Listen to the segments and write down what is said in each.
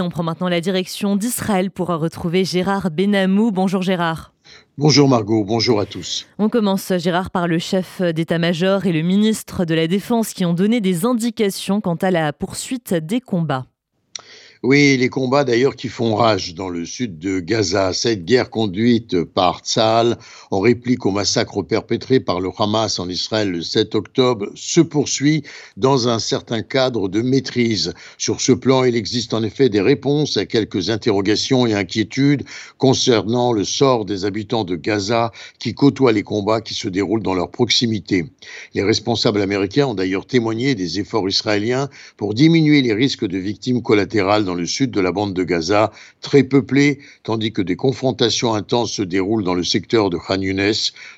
On prend maintenant la direction d'Israël pour retrouver Gérard Benamou. Bonjour Gérard. Bonjour Margot, bonjour à tous. On commence Gérard par le chef d'état-major et le ministre de la Défense qui ont donné des indications quant à la poursuite des combats. Oui, les combats d'ailleurs qui font rage dans le sud de Gaza. Cette guerre conduite par Tzal en réplique au massacre perpétré par le Hamas en Israël le 7 octobre se poursuit dans un certain cadre de maîtrise. Sur ce plan, il existe en effet des réponses à quelques interrogations et inquiétudes concernant le sort des habitants de Gaza qui côtoient les combats qui se déroulent dans leur proximité. Les responsables américains ont d'ailleurs témoigné des efforts israéliens pour diminuer les risques de victimes collatérales dans le sud de la bande de Gaza, très peuplée, tandis que des confrontations intenses se déroulent dans le secteur de Khan Younes.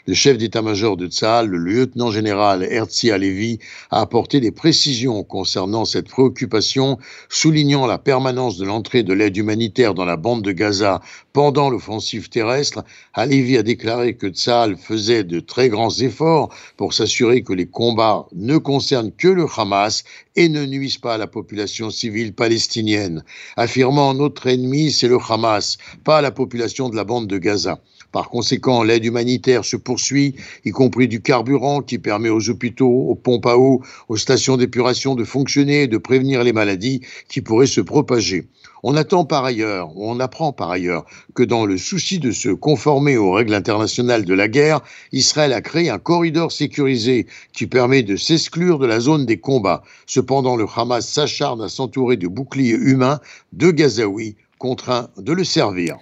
Le chef d'état-major de Tzahal, le lieutenant-général Herzi Alevi, a apporté des précisions concernant cette préoccupation, soulignant la permanence de l'entrée de l'aide humanitaire dans la bande de Gaza pendant l'offensive terrestre. Alevi a déclaré que Tzahal faisait de très grands efforts pour s'assurer que les combats ne concernent que le Hamas et ne nuisent pas à la population civile palestinienne affirmant notre ennemi, c'est le Hamas, pas la population de la bande de Gaza. Par conséquent, l'aide humanitaire se poursuit, y compris du carburant qui permet aux hôpitaux, aux pompes à eau, aux stations d'épuration de fonctionner et de prévenir les maladies qui pourraient se propager. On attend par ailleurs, on apprend par ailleurs, que dans le souci de se conformer aux règles internationales de la guerre, Israël a créé un corridor sécurisé qui permet de s'exclure de la zone des combats. Cependant, le Hamas s'acharne à s'entourer de boucliers humains de Gazaouis contraints de le servir.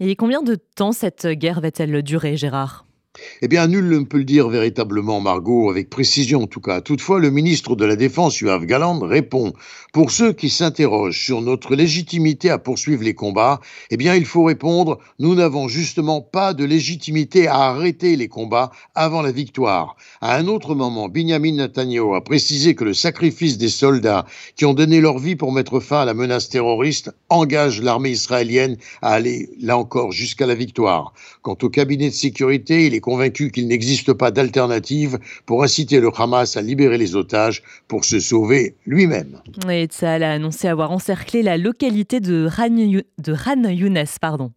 Et combien de temps cette guerre va-t-elle durer, Gérard? Eh bien, nul ne peut le dire véritablement, Margot, avec précision en tout cas. Toutefois, le ministre de la Défense, Yoav Galand, répond Pour ceux qui s'interrogent sur notre légitimité à poursuivre les combats, eh bien, il faut répondre Nous n'avons justement pas de légitimité à arrêter les combats avant la victoire. À un autre moment, Benjamin Netanyahu a précisé que le sacrifice des soldats qui ont donné leur vie pour mettre fin à la menace terroriste engage l'armée israélienne à aller, là encore, jusqu'à la victoire. Quant au cabinet de sécurité, il est convaincu qu'il n'existe pas d'alternative pour inciter le Hamas à libérer les otages pour se sauver lui-même. Et a annoncé avoir encerclé la localité de Ran, Younes. Pardon.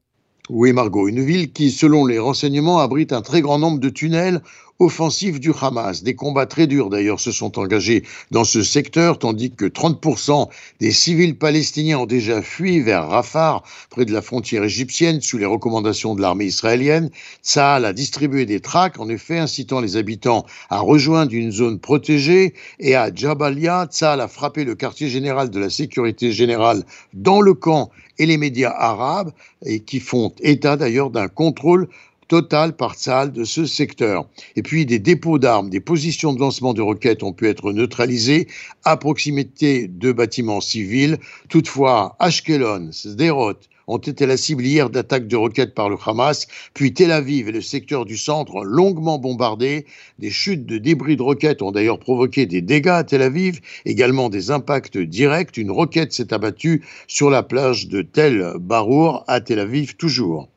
Oui, Margot, une ville qui, selon les renseignements, abrite un très grand nombre de tunnels offensifs du Hamas. Des combats très durs, d'ailleurs, se sont engagés dans ce secteur, tandis que 30% des civils palestiniens ont déjà fui vers Rafah, près de la frontière égyptienne, sous les recommandations de l'armée israélienne. Tsahal a distribué des tracts, en effet, incitant les habitants à rejoindre une zone protégée. Et à Jabalia, Tsahal a frappé le quartier général de la sécurité générale dans le camp et les médias arabes, et qui font état d'ailleurs d'un contrôle total par salle de ce secteur. Et puis des dépôts d'armes, des positions de lancement de roquettes ont pu être neutralisées à proximité de bâtiments civils. Toutefois, Ashkelon, Sderot, ont été la cible hier d'attaques de roquettes par le Hamas, puis Tel Aviv et le secteur du centre longuement bombardés. Des chutes de débris de roquettes ont d'ailleurs provoqué des dégâts à Tel Aviv, également des impacts directs. Une roquette s'est abattue sur la plage de Tel Barour à Tel Aviv toujours.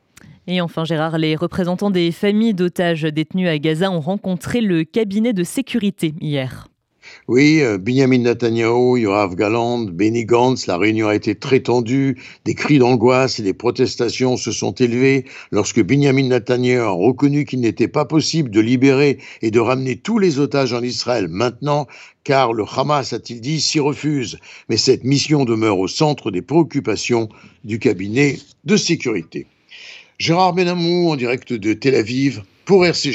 Et enfin, Gérard, les représentants des familles d'otages détenus à Gaza ont rencontré le cabinet de sécurité hier. Oui, euh, Benjamin Netanyahu, Yoav Galant, Benny Gantz, la réunion a été très tendue. Des cris d'angoisse et des protestations se sont élevés lorsque Benjamin Netanyahu a reconnu qu'il n'était pas possible de libérer et de ramener tous les otages en Israël maintenant, car le Hamas, a-t-il dit, s'y refuse. Mais cette mission demeure au centre des préoccupations du cabinet de sécurité. Gérard Benamou en direct de Tel Aviv pour RCG.